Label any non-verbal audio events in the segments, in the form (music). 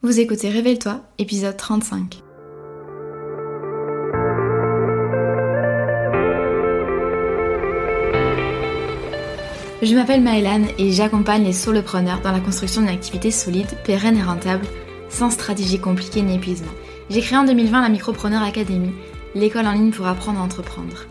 Vous écoutez Révèle-toi, épisode 35. Je m'appelle Maëlan et j'accompagne les solopreneurs dans la construction d'une activité solide, pérenne et rentable, sans stratégie compliquée ni épuisement. J'ai créé en 2020 la Micropreneur Academy, l'école en ligne pour apprendre à entreprendre.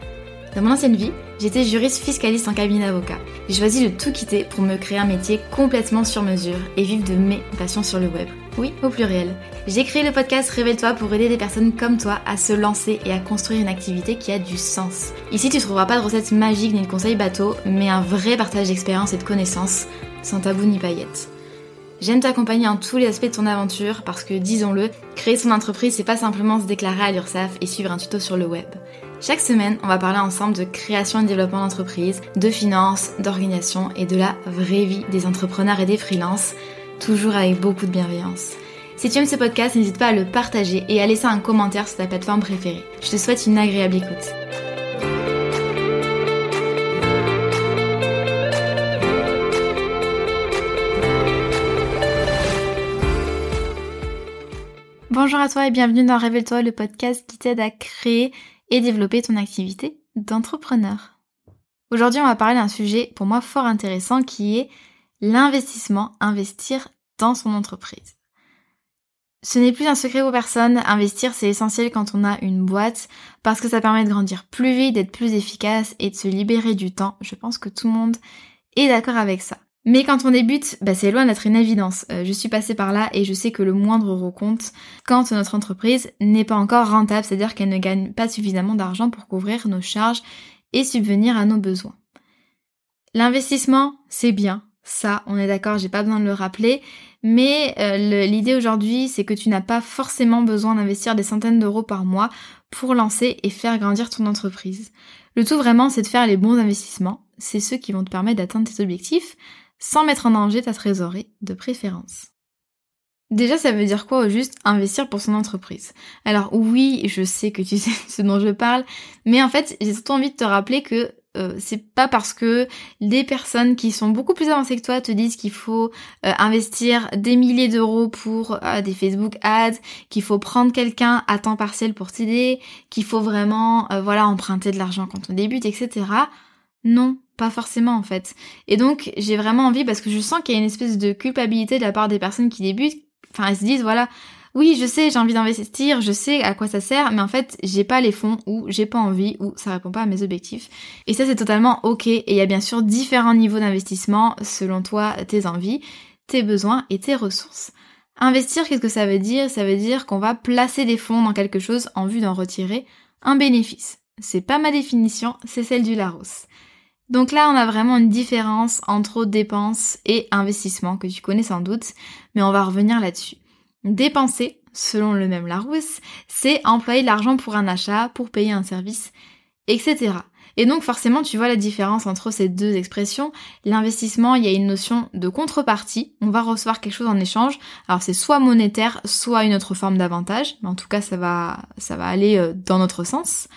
Dans mon ancienne vie, j'étais juriste fiscaliste en cabinet d'avocat. J'ai choisi de tout quitter pour me créer un métier complètement sur mesure et vivre de mes passions sur le web. Oui, au pluriel. J'ai créé le podcast Révèle-toi pour aider des personnes comme toi à se lancer et à construire une activité qui a du sens. Ici, tu trouveras pas de recettes magiques ni de conseils bateaux, mais un vrai partage d'expérience et de connaissances, sans tabou ni paillettes. J'aime t'accompagner en tous les aspects de ton aventure parce que, disons-le, créer son entreprise, c'est pas simplement se déclarer à l'URSSAF et suivre un tuto sur le web. Chaque semaine, on va parler ensemble de création et développement d'entreprise, de finances, d'organisation et de la vraie vie des entrepreneurs et des freelances, toujours avec beaucoup de bienveillance. Si tu aimes ce podcast, n'hésite pas à le partager et à laisser un commentaire sur ta plateforme préférée. Je te souhaite une agréable écoute. Bonjour à toi et bienvenue dans Révèle-toi, le podcast qui t'aide à créer et développer ton activité d'entrepreneur. Aujourd'hui, on va parler d'un sujet pour moi fort intéressant qui est l'investissement, investir dans son entreprise. Ce n'est plus un secret pour personne, investir c'est essentiel quand on a une boîte parce que ça permet de grandir plus vite, d'être plus efficace et de se libérer du temps. Je pense que tout le monde est d'accord avec ça. Mais quand on débute, bah c'est loin d'être une évidence. Euh, je suis passée par là et je sais que le moindre euro compte quand notre entreprise n'est pas encore rentable, c'est-à-dire qu'elle ne gagne pas suffisamment d'argent pour couvrir nos charges et subvenir à nos besoins. L'investissement, c'est bien. Ça, on est d'accord, j'ai pas besoin de le rappeler. Mais euh, l'idée aujourd'hui, c'est que tu n'as pas forcément besoin d'investir des centaines d'euros par mois pour lancer et faire grandir ton entreprise. Le tout vraiment, c'est de faire les bons investissements. C'est ceux qui vont te permettre d'atteindre tes objectifs sans mettre en danger ta trésorerie de préférence. Déjà, ça veut dire quoi au juste investir pour son entreprise? Alors oui, je sais que tu sais ce dont je parle, mais en fait, j'ai surtout envie de te rappeler que euh, c'est pas parce que des personnes qui sont beaucoup plus avancées que toi te disent qu'il faut euh, investir des milliers d'euros pour euh, des Facebook ads, qu'il faut prendre quelqu'un à temps partiel pour t'aider, qu'il faut vraiment voilà emprunter de l'argent quand on débute, etc. Non, pas forcément en fait. Et donc j'ai vraiment envie parce que je sens qu'il y a une espèce de culpabilité de la part des personnes qui débutent. Enfin elles se disent voilà, oui je sais j'ai envie d'investir, je sais à quoi ça sert, mais en fait j'ai pas les fonds ou j'ai pas envie ou ça répond pas à mes objectifs. Et ça c'est totalement ok. Et il y a bien sûr différents niveaux d'investissement selon toi, tes envies, tes besoins et tes ressources. Investir, qu'est-ce que ça veut dire? Ça veut dire qu'on va placer des fonds dans quelque chose en vue d'en retirer un bénéfice. C'est pas ma définition, c'est celle du Larousse. Donc là, on a vraiment une différence entre dépenses et investissements que tu connais sans doute, mais on va revenir là-dessus. Dépenser, selon le même Larousse, c'est employer de l'argent pour un achat, pour payer un service, etc. Et donc forcément, tu vois la différence entre ces deux expressions. L'investissement, il y a une notion de contrepartie. On va recevoir quelque chose en échange. Alors c'est soit monétaire, soit une autre forme d'avantage. Mais en tout cas, ça va, ça va aller euh, dans notre sens.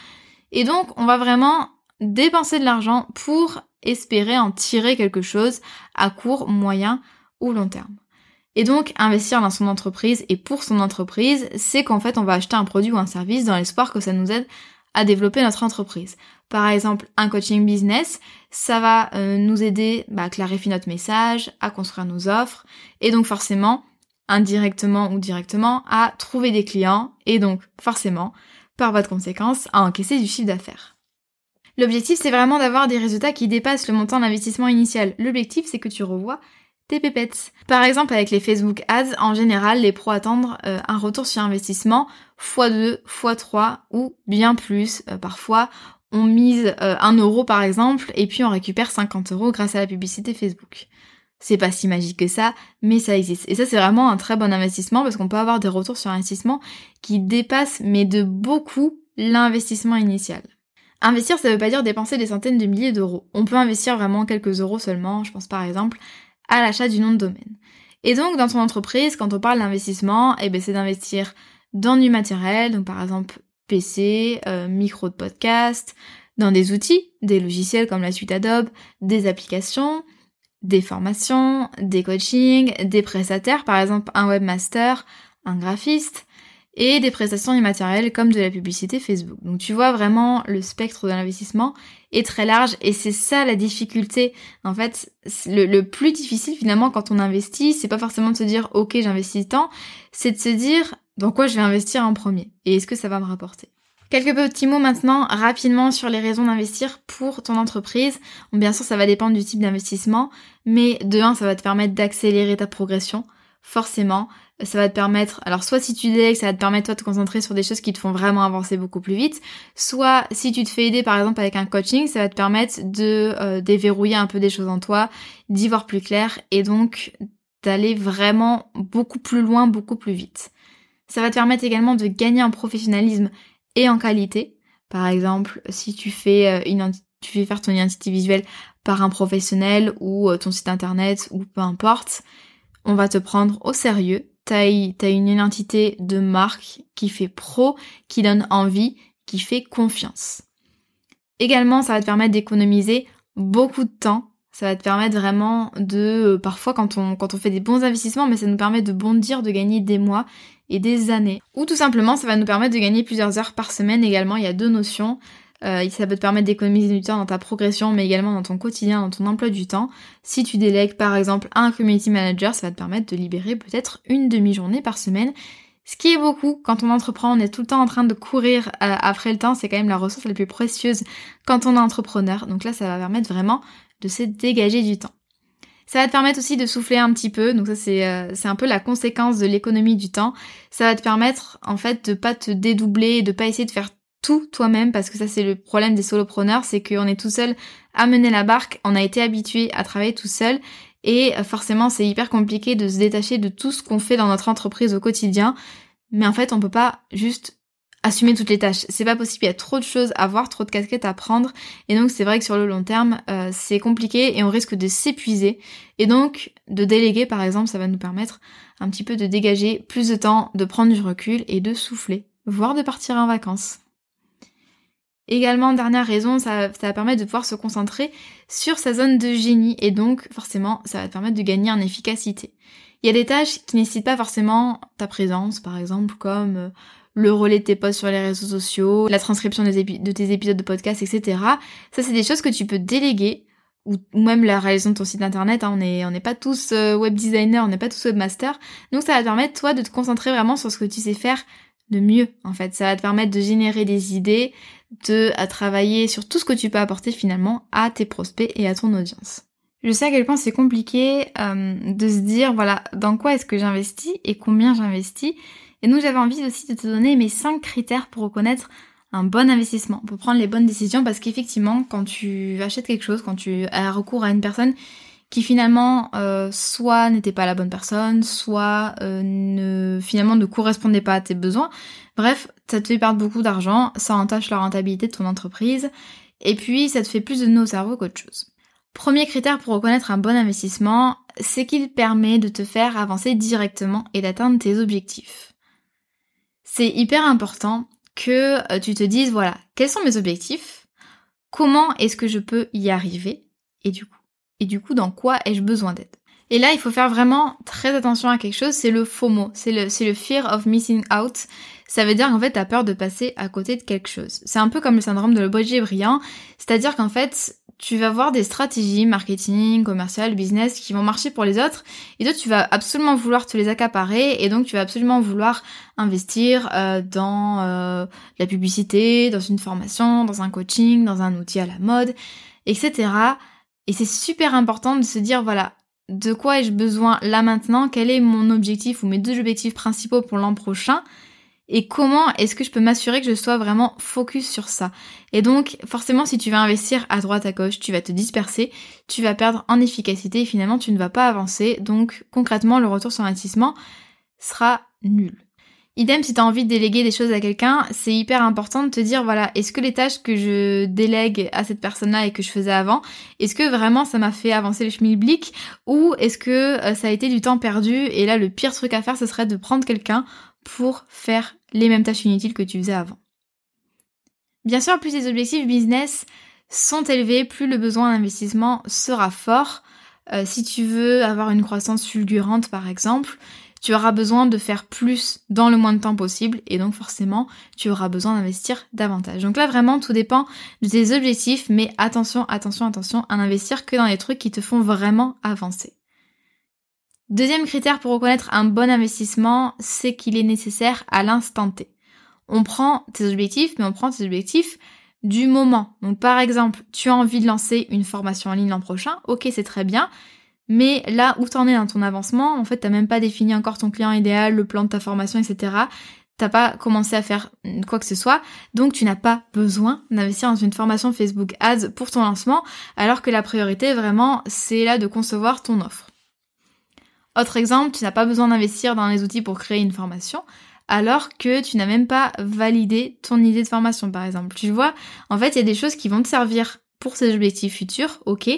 Et donc, on va vraiment dépenser de l'argent pour espérer en tirer quelque chose à court, moyen ou long terme. Et donc, investir dans son entreprise et pour son entreprise, c'est qu'en fait, on va acheter un produit ou un service dans l'espoir que ça nous aide à développer notre entreprise. Par exemple, un coaching business, ça va euh, nous aider bah, à clarifier notre message, à construire nos offres, et donc forcément, indirectement ou directement, à trouver des clients, et donc forcément, par voie de conséquence, à encaisser du chiffre d'affaires. L'objectif, c'est vraiment d'avoir des résultats qui dépassent le montant d'investissement initial. L'objectif, c'est que tu revois Par exemple, avec les Facebook Ads, en général, les pros attendent euh, un retour sur investissement x2, x3 ou bien plus. Euh, parfois, on mise 1 euh, euro par exemple et puis on récupère 50 euros grâce à la publicité Facebook. C'est pas si magique que ça, mais ça existe. Et ça, c'est vraiment un très bon investissement parce qu'on peut avoir des retours sur investissement qui dépassent, mais de beaucoup, l'investissement initial. Investir, ça veut pas dire dépenser des centaines de milliers d'euros. On peut investir vraiment quelques euros seulement, je pense par exemple à l'achat du nom de domaine. Et donc, dans ton entreprise, quand on parle d'investissement, eh ben, c'est d'investir dans du matériel, donc par exemple PC, euh, micro de podcast, dans des outils, des logiciels comme la suite Adobe, des applications, des formations, des coachings, des prestataires, par exemple un webmaster, un graphiste, et des prestations immatérielles comme de la publicité Facebook. Donc tu vois vraiment le spectre de l'investissement est très large et c'est ça la difficulté. En fait, le, plus difficile finalement quand on investit, c'est pas forcément de se dire ok j'investis tant, c'est de se dire dans quoi je vais investir en premier et est-ce que ça va me rapporter? Quelques petits mots maintenant rapidement sur les raisons d'investir pour ton entreprise. bien sûr, ça va dépendre du type d'investissement, mais de un, ça va te permettre d'accélérer ta progression. Forcément, ça va te permettre, alors soit si tu délègues, ça va te permettre toi de te concentrer sur des choses qui te font vraiment avancer beaucoup plus vite, soit si tu te fais aider par exemple avec un coaching, ça va te permettre de euh, déverrouiller un peu des choses en toi, d'y voir plus clair et donc d'aller vraiment beaucoup plus loin, beaucoup plus vite. Ça va te permettre également de gagner en professionnalisme et en qualité. Par exemple, si tu fais euh, une tu fais faire ton identité visuelle par un professionnel ou euh, ton site internet ou peu importe, on va te prendre au sérieux. T'as as une identité de marque qui fait pro, qui donne envie, qui fait confiance. Également, ça va te permettre d'économiser beaucoup de temps ça va te permettre vraiment de, euh, parfois quand on, quand on fait des bons investissements, mais ça nous permet de bondir, de gagner des mois et des années. Ou tout simplement, ça va nous permettre de gagner plusieurs heures par semaine également. Il y a deux notions. Euh, ça peut te permettre d'économiser du temps dans ta progression, mais également dans ton quotidien, dans ton emploi du temps. Si tu délègues par exemple un community manager, ça va te permettre de libérer peut-être une demi-journée par semaine. Ce qui est beaucoup quand on entreprend, on est tout le temps en train de courir euh, après le temps, c'est quand même la ressource la plus précieuse quand on est entrepreneur. Donc là, ça va permettre vraiment de se dégager du temps. Ça va te permettre aussi de souffler un petit peu, donc ça c'est euh, un peu la conséquence de l'économie du temps. Ça va te permettre en fait de pas te dédoubler, de pas essayer de faire tout toi-même parce que ça c'est le problème des solopreneurs, c'est qu'on est tout seul à mener la barque, on a été habitué à travailler tout seul et euh, forcément c'est hyper compliqué de se détacher de tout ce qu'on fait dans notre entreprise au quotidien. Mais en fait on peut pas juste assumer toutes les tâches. C'est pas possible, il y a trop de choses à voir, trop de casquettes à prendre. Et donc c'est vrai que sur le long terme, euh, c'est compliqué et on risque de s'épuiser. Et donc de déléguer par exemple, ça va nous permettre un petit peu de dégager plus de temps, de prendre du recul et de souffler, voire de partir en vacances. Également, dernière raison, ça, ça va permettre de pouvoir se concentrer sur sa zone de génie et donc forcément ça va te permettre de gagner en efficacité. Il y a des tâches qui nécessitent pas forcément ta présence, par exemple comme euh, le relais de tes posts sur les réseaux sociaux, la transcription de tes épisodes de podcast, etc. Ça, c'est des choses que tu peux déléguer ou, même la réalisation de ton site internet. Hein. on n'est on n'est pas tous euh, web designer, on n'est pas tous webmaster. Donc ça va te permettre, toi, de te concentrer vraiment sur ce que tu sais faire de mieux, en fait. Ça va te permettre de générer des idées, de à travailler sur tout ce que tu peux apporter finalement à tes prospects et à ton audience. Je sais à quel point c'est compliqué euh, de se dire, voilà, dans quoi est-ce que j'investis et combien j'investis. Et donc j'avais envie aussi de te donner mes 5 critères pour reconnaître un bon investissement, pour prendre les bonnes décisions, parce qu'effectivement, quand tu achètes quelque chose, quand tu as recours à une personne qui finalement euh, soit n'était pas la bonne personne, soit euh, ne finalement ne correspondait pas à tes besoins, bref, ça te fait perdre beaucoup d'argent, ça entache la rentabilité de ton entreprise, et puis ça te fait plus de nos cerveaux qu'autre chose. Premier critère pour reconnaître un bon investissement, c'est qu'il permet de te faire avancer directement et d'atteindre tes objectifs. C'est hyper important que euh, tu te dises, voilà, quels sont mes objectifs? Comment est-ce que je peux y arriver? Et du coup, et du coup, dans quoi ai-je besoin d'aide? Et là, il faut faire vraiment très attention à quelque chose, c'est le FOMO, c'est le, c'est le fear of missing out. Ça veut dire qu'en fait, t'as peur de passer à côté de quelque chose. C'est un peu comme le syndrome de l'objet brillant, c'est-à-dire qu'en fait, tu vas voir des stratégies marketing, commercial, business qui vont marcher pour les autres et toi tu vas absolument vouloir te les accaparer et donc tu vas absolument vouloir investir euh, dans euh, la publicité, dans une formation, dans un coaching, dans un outil à la mode, etc. Et c'est super important de se dire voilà, de quoi ai-je besoin là maintenant, quel est mon objectif ou mes deux objectifs principaux pour l'an prochain? Et comment est-ce que je peux m'assurer que je sois vraiment focus sur ça? Et donc forcément si tu vas investir à droite à gauche, tu vas te disperser, tu vas perdre en efficacité et finalement tu ne vas pas avancer. Donc concrètement le retour sur investissement sera nul. Idem si tu as envie de déléguer des choses à quelqu'un, c'est hyper important de te dire voilà, est-ce que les tâches que je délègue à cette personne-là et que je faisais avant, est-ce que vraiment ça m'a fait avancer le schmilblick ou est-ce que euh, ça a été du temps perdu et là le pire truc à faire ce serait de prendre quelqu'un pour faire les mêmes tâches inutiles que tu faisais avant. Bien sûr, plus les objectifs business sont élevés, plus le besoin d'investissement sera fort. Euh, si tu veux avoir une croissance fulgurante par exemple, tu auras besoin de faire plus dans le moins de temps possible et donc forcément tu auras besoin d'investir davantage. Donc là vraiment tout dépend de tes objectifs mais attention, attention, attention à n'investir que dans les trucs qui te font vraiment avancer. Deuxième critère pour reconnaître un bon investissement, c'est qu'il est nécessaire à l'instant T. On prend tes objectifs, mais on prend tes objectifs du moment. Donc par exemple, tu as envie de lancer une formation en ligne l'an prochain, ok c'est très bien, mais là où t'en es dans ton avancement, en fait t'as même pas défini encore ton client idéal, le plan de ta formation, etc. T'as pas commencé à faire quoi que ce soit, donc tu n'as pas besoin d'investir dans une formation Facebook Ads pour ton lancement, alors que la priorité vraiment c'est là de concevoir ton offre. Autre exemple, tu n'as pas besoin d'investir dans les outils pour créer une formation, alors que tu n'as même pas validé ton idée de formation, par exemple. Tu vois, en fait, il y a des choses qui vont te servir pour ces objectifs futurs, ok,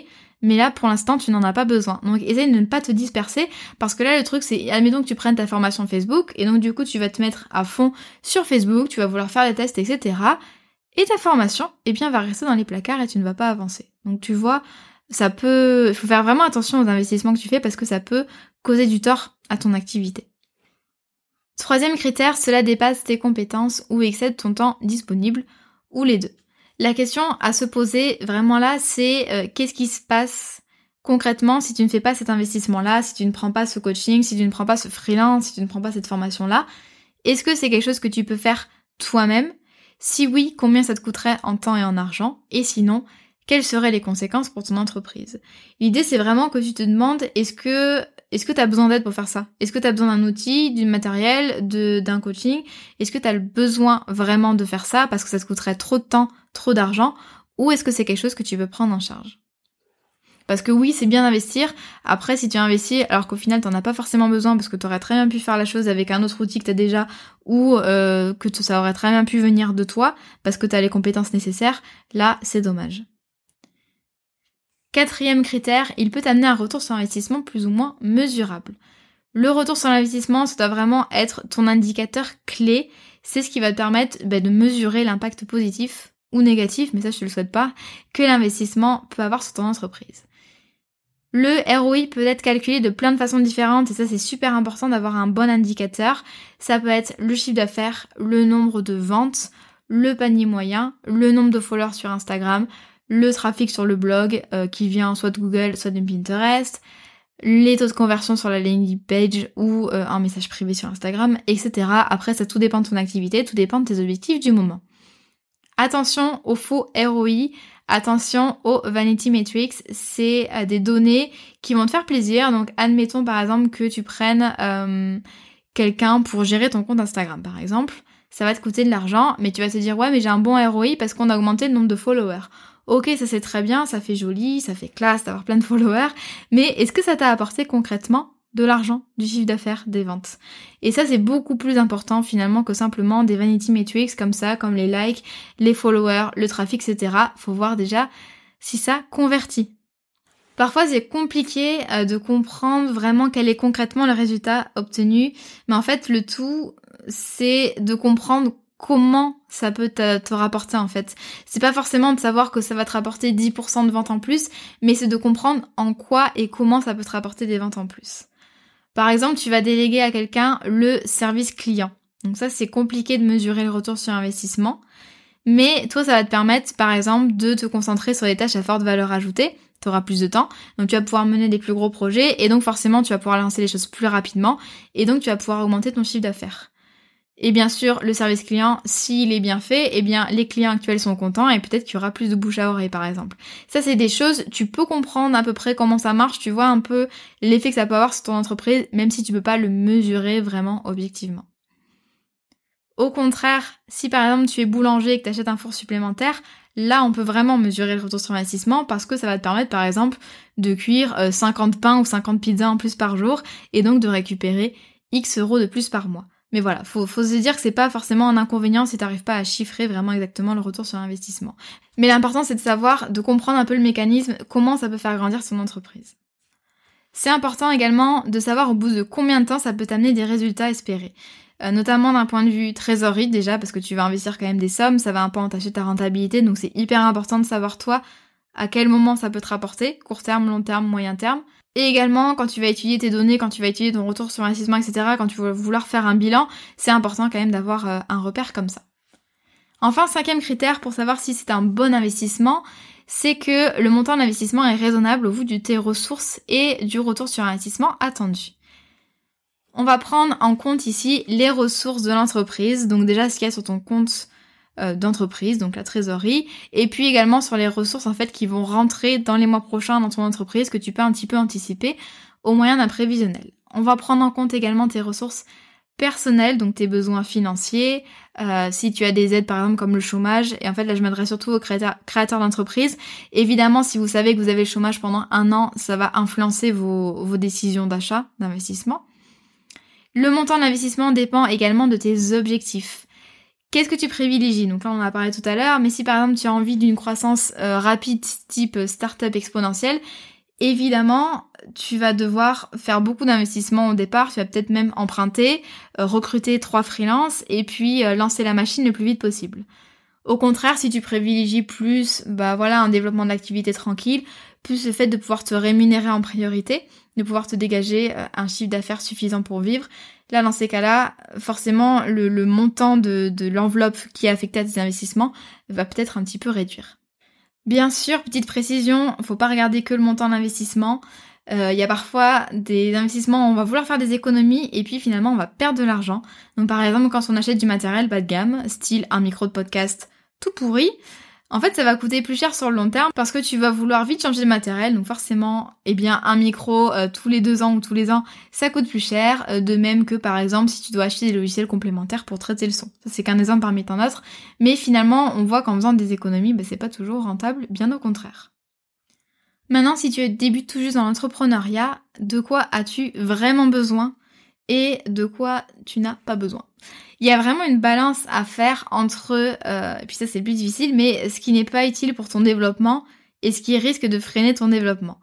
mais là, pour l'instant, tu n'en as pas besoin. Donc, essaye de ne pas te disperser, parce que là, le truc, c'est, admettons que tu prennes ta formation Facebook, et donc, du coup, tu vas te mettre à fond sur Facebook, tu vas vouloir faire des tests, etc. Et ta formation, eh bien, va rester dans les placards et tu ne vas pas avancer. Donc, tu vois, ça peut, il faut faire vraiment attention aux investissements que tu fais parce que ça peut causer du tort à ton activité. Troisième critère, cela dépasse tes compétences ou excède ton temps disponible, ou les deux. La question à se poser vraiment là, c'est euh, qu'est-ce qui se passe concrètement si tu ne fais pas cet investissement-là, si tu ne prends pas ce coaching, si tu ne prends pas ce freelance, si tu ne prends pas cette formation-là? Est-ce que c'est quelque chose que tu peux faire toi-même? Si oui, combien ça te coûterait en temps et en argent? Et sinon, quelles seraient les conséquences pour ton entreprise? L'idée c'est vraiment que tu te demandes est-ce que est-ce que tu as besoin d'aide pour faire ça? Est-ce que tu as besoin d'un outil, du matériel, d'un coaching? Est-ce que tu as le besoin vraiment de faire ça parce que ça te coûterait trop de temps, trop d'argent? Ou est-ce que c'est quelque chose que tu veux prendre en charge? Parce que oui, c'est bien d'investir. Après, si tu investis alors qu'au final, t'en as pas forcément besoin parce que tu aurais très bien pu faire la chose avec un autre outil que tu as déjà ou euh, que ça aurait très bien pu venir de toi parce que tu as les compétences nécessaires, là, c'est dommage. Quatrième critère, il peut amener un retour sur investissement plus ou moins mesurable. Le retour sur l'investissement, ça doit vraiment être ton indicateur clé. C'est ce qui va te permettre bah, de mesurer l'impact positif ou négatif, mais ça je te le souhaite pas, que l'investissement peut avoir sur ton entreprise. Le ROI peut être calculé de plein de façons différentes et ça c'est super important d'avoir un bon indicateur. Ça peut être le chiffre d'affaires, le nombre de ventes, le panier moyen, le nombre de followers sur Instagram, le trafic sur le blog euh, qui vient soit de Google, soit de Pinterest, les taux de conversion sur la landing page ou euh, un message privé sur Instagram, etc. Après, ça tout dépend de ton activité, tout dépend de tes objectifs du moment. Attention aux faux ROI, attention aux vanity metrics, c'est euh, des données qui vont te faire plaisir. Donc, admettons par exemple que tu prennes quelqu'un pour gérer ton compte Instagram, par exemple. Ça va te coûter de l'argent, mais tu vas te dire ouais, mais j'ai un bon ROI parce qu'on a augmenté le nombre de followers. Ok, ça c'est très bien, ça fait joli, ça fait classe d'avoir plein de followers, mais est-ce que ça t'a apporté concrètement de l'argent, du chiffre d'affaires, des ventes? Et ça, c'est beaucoup plus important finalement que simplement des vanity metrics comme ça, comme les likes, les followers, le trafic, etc. Faut voir déjà si ça convertit. Parfois, c'est compliqué euh, de comprendre vraiment quel est concrètement le résultat obtenu, mais en fait, le tout, c'est de comprendre comment ça peut te, rapporter en fait. C'est pas forcément de savoir que ça va te rapporter 10% de ventes en plus, mais c'est de comprendre en quoi et comment ça peut te rapporter des ventes en plus. Par exemple, tu vas déléguer à quelqu'un le service client. Donc ça, c'est compliqué de mesurer le retour sur investissement. Mais toi, ça va te permettre, par exemple, de te concentrer sur des tâches à forte valeur ajoutée. Tu auras plus de temps. Donc tu vas pouvoir mener des plus gros projets et donc forcément, tu vas pouvoir lancer les choses plus rapidement et donc tu vas pouvoir augmenter ton chiffre d'affaires. Et bien sûr, le service client, s'il est bien fait, eh bien, les clients actuels sont contents et peut-être qu'il y aura plus de bouche à oreille, par exemple. Ça, c'est des choses, tu peux comprendre à peu près comment ça marche, tu vois un peu l'effet que ça peut avoir sur ton entreprise, même si tu peux pas le mesurer vraiment objectivement. Au contraire, si par exemple tu es boulanger et que tu achètes un four supplémentaire, là on peut vraiment mesurer le retour sur investissement parce que ça va te permettre par exemple de cuire 50 euh, pains ou 50 pizzas en plus par jour et donc de récupérer X euros de plus par mois. Mais voilà, faut, faut se dire que c'est pas forcément un inconvénient si t'arrives pas à chiffrer vraiment exactement le retour sur investissement. Mais l'important c'est de savoir, de comprendre un peu le mécanisme, comment ça peut faire grandir son entreprise. C'est important également de savoir au bout de combien de temps ça peut t'amener des résultats espérés. Euh, notamment d'un point de vue trésorerie déjà, parce que tu vas investir quand même des sommes, ça va un peu entacher ta rentabilité, donc c'est hyper important de savoir toi à quel moment ça peut te rapporter, court terme, long terme, moyen terme. Et également, quand tu vas étudier tes données, quand tu vas étudier ton retour sur investissement, etc., quand tu vas vouloir faire un bilan, c'est important quand même d'avoir euh, un repère comme ça. Enfin, cinquième critère pour savoir si c'est un bon investissement, c'est que le montant d'investissement est raisonnable au vu de tes ressources et du retour sur investissement attendu. On va prendre en compte ici les ressources de l'entreprise, donc déjà ce qu'il y a sur ton compte euh, d'entreprise, donc la trésorerie, et puis également sur les ressources en fait qui vont rentrer dans les mois prochains dans ton entreprise que tu peux un petit peu anticiper au moyen d'un prévisionnel. On va prendre en compte également tes ressources personnelles, donc tes besoins financiers, euh, si tu as des aides par exemple comme le chômage, et en fait là je m'adresse surtout aux créateurs, créateurs d'entreprise. Évidemment, si vous savez que vous avez le chômage pendant un an, ça va influencer vos, vos décisions d'achat, d'investissement. Le montant d'investissement dépend également de tes objectifs. Qu'est-ce que tu privilégies? Donc là, on en a parlé tout à l'heure, mais si par exemple tu as envie d'une croissance euh, rapide type startup exponentielle, évidemment, tu vas devoir faire beaucoup d'investissements au départ, tu vas peut-être même emprunter, euh, recruter trois freelances et puis euh, lancer la machine le plus vite possible. Au contraire, si tu privilégies plus, bah voilà, un développement d'activité tranquille, plus le fait de pouvoir te rémunérer en priorité, de pouvoir te dégager euh, un chiffre d'affaires suffisant pour vivre. Là, dans ces cas-là, forcément, le, montant de, l'enveloppe qui est affectée à tes investissements va peut-être un petit peu réduire. Bien sûr, petite précision, faut pas regarder que le montant d'investissement. Euh, il y a parfois des investissements, on va vouloir faire des économies et puis finalement on va perdre de l'argent. Donc par exemple quand on achète du matériel bas de gamme, style un micro de podcast tout pourri, en fait, ça va coûter plus cher sur le long terme parce que tu vas vouloir vite changer de matériel. Donc forcément, eh bien, un micro euh, tous les deux ans ou tous les ans, ça coûte plus cher. Euh, de même que par exemple, si tu dois acheter des logiciels complémentaires pour traiter le son. Ça, c'est qu'un exemple parmi tant d'autres. Mais finalement, on voit qu'en faisant des économies, ben, c'est pas toujours rentable, bien au contraire. Maintenant, si tu débutes tout juste dans l'entrepreneuriat, de quoi as-tu vraiment besoin? Et de quoi tu n'as pas besoin il y a vraiment une balance à faire entre, euh, et puis ça c'est le plus difficile, mais ce qui n'est pas utile pour ton développement et ce qui risque de freiner ton développement.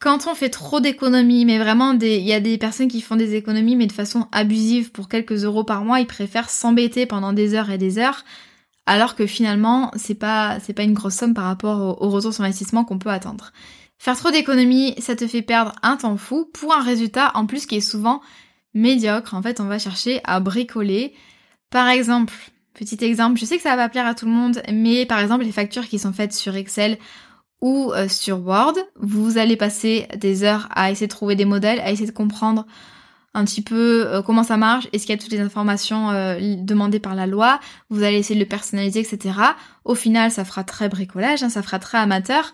Quand on fait trop d'économies, mais vraiment il y a des personnes qui font des économies mais de façon abusive pour quelques euros par mois, ils préfèrent s'embêter pendant des heures et des heures, alors que finalement c'est pas c'est pas une grosse somme par rapport au, au retour sur investissement qu'on peut attendre. Faire trop d'économies, ça te fait perdre un temps fou pour un résultat en plus qui est souvent médiocre. En fait, on va chercher à bricoler. Par exemple, petit exemple, je sais que ça va pas plaire à tout le monde, mais par exemple, les factures qui sont faites sur Excel ou euh, sur Word, vous allez passer des heures à essayer de trouver des modèles, à essayer de comprendre un petit peu euh, comment ça marche, est-ce qu'il y a toutes les informations euh, demandées par la loi, vous allez essayer de le personnaliser, etc. Au final, ça fera très bricolage, hein, ça fera très amateur,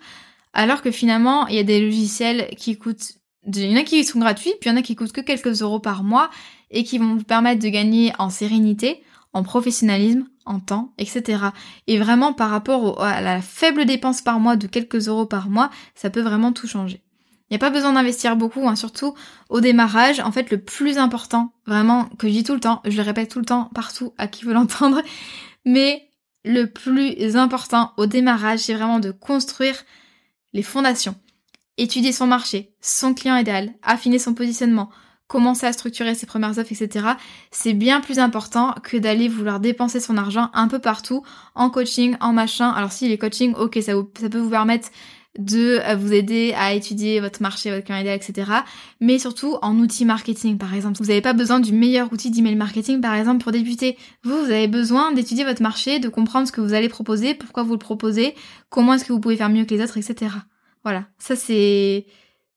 alors que finalement, il y a des logiciels qui coûtent il y en a qui sont gratuits, puis il y en a qui coûtent que quelques euros par mois et qui vont vous permettre de gagner en sérénité, en professionnalisme, en temps, etc. Et vraiment par rapport à la faible dépense par mois de quelques euros par mois, ça peut vraiment tout changer. Il n'y a pas besoin d'investir beaucoup, hein, surtout au démarrage. En fait, le plus important, vraiment, que je dis tout le temps, je le répète tout le temps, partout, à qui veut l'entendre, (laughs) mais le plus important au démarrage, c'est vraiment de construire les fondations étudier son marché, son client idéal, affiner son positionnement, commencer à structurer ses premières offres, etc. C'est bien plus important que d'aller vouloir dépenser son argent un peu partout, en coaching, en machin. Alors si les coachings, ok, ça, peut vous permettre de euh, vous aider à étudier votre marché, votre client idéal, etc. Mais surtout en outils marketing, par exemple. Vous n'avez pas besoin du meilleur outil d'email marketing, par exemple, pour débuter. Vous, vous avez besoin d'étudier votre marché, de comprendre ce que vous allez proposer, pourquoi vous le proposez, comment est-ce que vous pouvez faire mieux que les autres, etc. Voilà, ça c'est...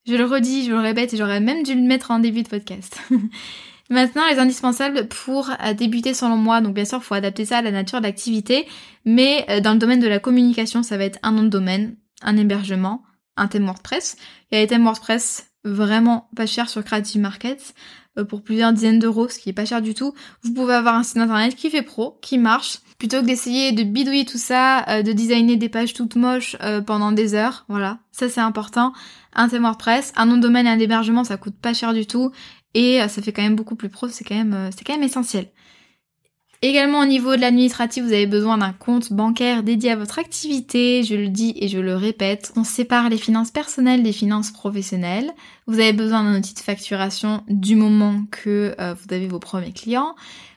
Je le redis, je le répète et j'aurais même dû le mettre en début de podcast. (laughs) Maintenant, les indispensables pour euh, débuter selon moi, donc bien sûr, il faut adapter ça à la nature de l'activité, mais euh, dans le domaine de la communication, ça va être un nom de domaine, un hébergement, un thème WordPress. Il y a des thèmes WordPress vraiment pas chers sur Creative Market euh, pour plusieurs dizaines d'euros, ce qui est pas cher du tout. Vous pouvez avoir un site internet qui fait pro, qui marche, plutôt que d'essayer de bidouiller tout ça, euh, de designer des pages toutes moches euh, pendant des heures. Voilà, ça c'est important. Un thème WordPress, un nom de domaine et un hébergement, ça coûte pas cher du tout et ça fait quand même beaucoup plus pro. C'est quand même, c'est quand même essentiel. Également au niveau de l'administratif, vous avez besoin d'un compte bancaire dédié à votre activité, je le dis et je le répète. On sépare les finances personnelles des finances professionnelles. Vous avez besoin d'un outil de facturation du moment que euh, vous avez vos premiers clients.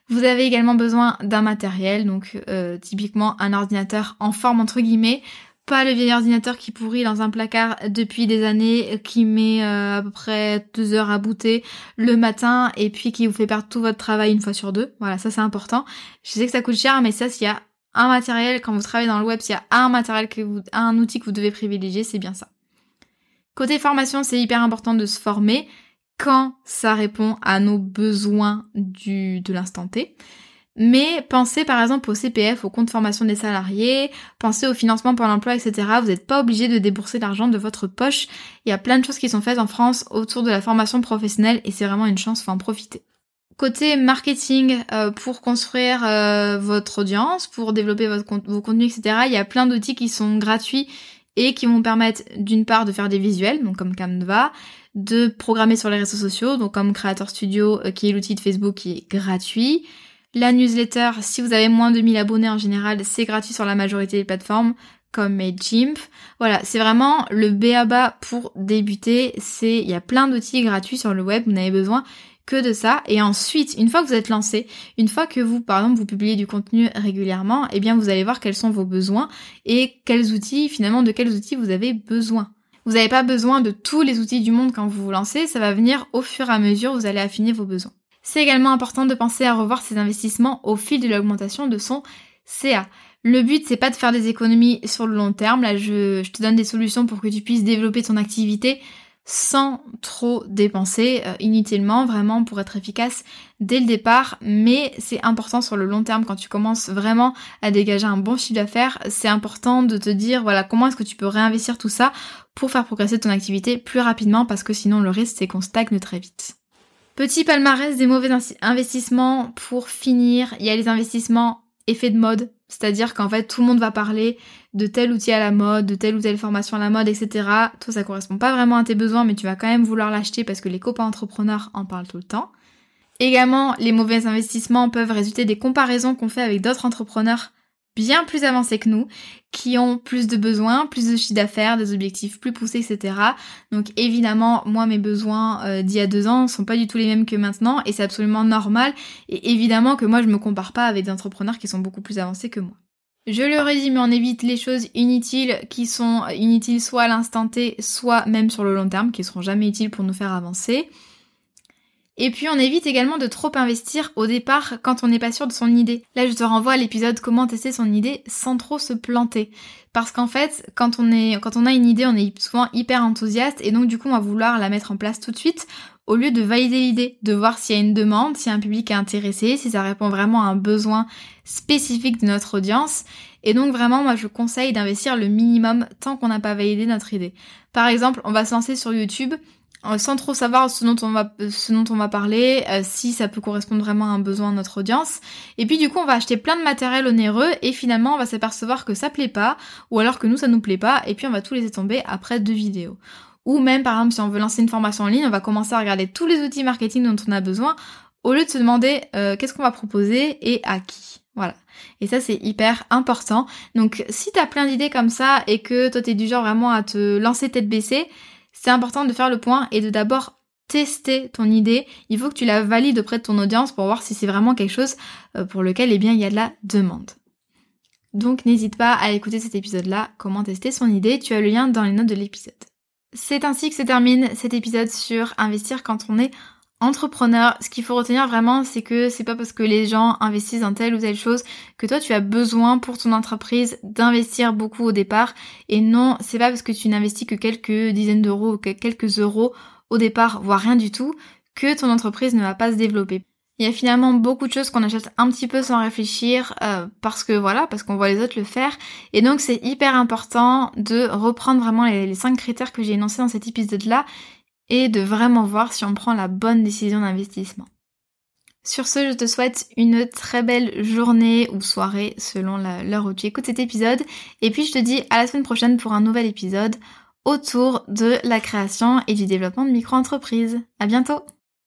Vous avez également besoin d'un matériel, donc euh, typiquement un ordinateur en forme entre guillemets, pas le vieil ordinateur qui pourrit dans un placard depuis des années, qui met euh, à peu près deux heures à booter le matin et puis qui vous fait perdre tout votre travail une fois sur deux. Voilà, ça c'est important. Je sais que ça coûte cher, mais ça s'il y a un matériel, quand vous travaillez dans le web, s'il y a un matériel que vous, un outil que vous devez privilégier, c'est bien ça. Côté formation, c'est hyper important de se former quand ça répond à nos besoins du, de l'instant T. Mais pensez par exemple au CPF, au compte formation des salariés, pensez au financement pour l'emploi, etc. Vous n'êtes pas obligé de débourser l'argent de votre poche. Il y a plein de choses qui sont faites en France autour de la formation professionnelle et c'est vraiment une chance, faut en profiter. Côté marketing, euh, pour construire euh, votre audience, pour développer votre, vos contenus, etc., il y a plein d'outils qui sont gratuits et qui vont permettre d'une part de faire des visuels, donc comme Canva, de programmer sur les réseaux sociaux, donc comme Creator Studio, euh, qui est l'outil de Facebook qui est gratuit, la newsletter, si vous avez moins de 1000 abonnés en général, c'est gratuit sur la majorité des plateformes comme Mailchimp. Voilà, c'est vraiment le BABA pour débuter. C'est, il y a plein d'outils gratuits sur le web, vous n'avez besoin que de ça. Et ensuite, une fois que vous êtes lancé, une fois que vous, par exemple, vous publiez du contenu régulièrement, eh bien, vous allez voir quels sont vos besoins et quels outils, finalement, de quels outils vous avez besoin. Vous n'avez pas besoin de tous les outils du monde quand vous vous lancez, ça va venir au fur et à mesure, vous allez affiner vos besoins. C'est également important de penser à revoir ses investissements au fil de l'augmentation de son CA. Le but, c'est pas de faire des économies sur le long terme. Là, je, te donne des solutions pour que tu puisses développer ton activité sans trop dépenser euh, inutilement, vraiment pour être efficace dès le départ. Mais c'est important sur le long terme quand tu commences vraiment à dégager un bon chiffre d'affaires. C'est important de te dire, voilà, comment est-ce que tu peux réinvestir tout ça pour faire progresser ton activité plus rapidement parce que sinon le risque, c'est qu'on stagne très vite. Petit palmarès des mauvais investissements pour finir. Il y a les investissements effets de mode, c'est-à-dire qu'en fait tout le monde va parler de tel outil à la mode, de telle ou telle formation à la mode, etc. Toi ça correspond pas vraiment à tes besoins, mais tu vas quand même vouloir l'acheter parce que les copains entrepreneurs en parlent tout le temps. Également, les mauvais investissements peuvent résulter des comparaisons qu'on fait avec d'autres entrepreneurs bien plus avancés que nous, qui ont plus de besoins, plus de chiffre d'affaires, des objectifs plus poussés, etc. Donc évidemment, moi mes besoins euh, d'il y a deux ans sont pas du tout les mêmes que maintenant, et c'est absolument normal. Et évidemment que moi je me compare pas avec des entrepreneurs qui sont beaucoup plus avancés que moi. Je le redis, mais on évite les choses inutiles qui sont inutiles soit à l'instant T, soit même sur le long terme, qui seront jamais utiles pour nous faire avancer. Et puis on évite également de trop investir au départ quand on n'est pas sûr de son idée. Là je te renvoie à l'épisode comment tester son idée sans trop se planter. Parce qu'en fait, quand on a une idée, on est souvent hyper enthousiaste et donc du coup on va vouloir la mettre en place tout de suite au lieu de valider l'idée, de voir s'il y a une demande, si un public est intéressé, si ça répond vraiment à un besoin spécifique de notre audience. Et donc vraiment, moi je conseille d'investir le minimum tant qu'on n'a pas validé notre idée. Par exemple, on va se lancer sur YouTube, sans trop savoir ce dont on va ce dont on va parler, euh, si ça peut correspondre vraiment à un besoin de notre audience. Et puis du coup, on va acheter plein de matériel onéreux et finalement, on va s'apercevoir que ça plaît pas ou alors que nous ça nous plaît pas et puis on va tout laisser tomber après deux vidéos. Ou même par exemple, si on veut lancer une formation en ligne, on va commencer à regarder tous les outils marketing dont on a besoin au lieu de se demander euh, qu'est-ce qu'on va proposer et à qui. Voilà. Et ça, c'est hyper important. Donc, si t'as plein d'idées comme ça et que toi, t'es du genre vraiment à te lancer tête baissée, c'est important de faire le point et de d'abord tester ton idée. Il faut que tu la valides auprès de ton audience pour voir si c'est vraiment quelque chose euh, pour lequel eh bien, il y a de la demande. Donc n'hésite pas à écouter cet épisode-là, comment tester son idée, tu as le lien dans les notes de l'épisode. C'est ainsi que se termine cet épisode sur investir quand on est entrepreneur, ce qu'il faut retenir vraiment, c'est que c'est pas parce que les gens investissent dans telle ou telle chose que toi tu as besoin pour ton entreprise d'investir beaucoup au départ. Et non, c'est pas parce que tu n'investis que quelques dizaines d'euros ou quelques euros au départ, voire rien du tout, que ton entreprise ne va pas se développer. Il y a finalement beaucoup de choses qu'on achète un petit peu sans réfléchir euh, parce que voilà, parce qu'on voit les autres le faire. Et donc c'est hyper important de reprendre vraiment les, les cinq critères que j'ai énoncés dans cet épisode-là et de vraiment voir si on prend la bonne décision d'investissement. Sur ce, je te souhaite une très belle journée ou soirée selon l'heure où tu écoutes cet épisode. Et puis je te dis à la semaine prochaine pour un nouvel épisode autour de la création et du développement de micro-entreprises. À bientôt!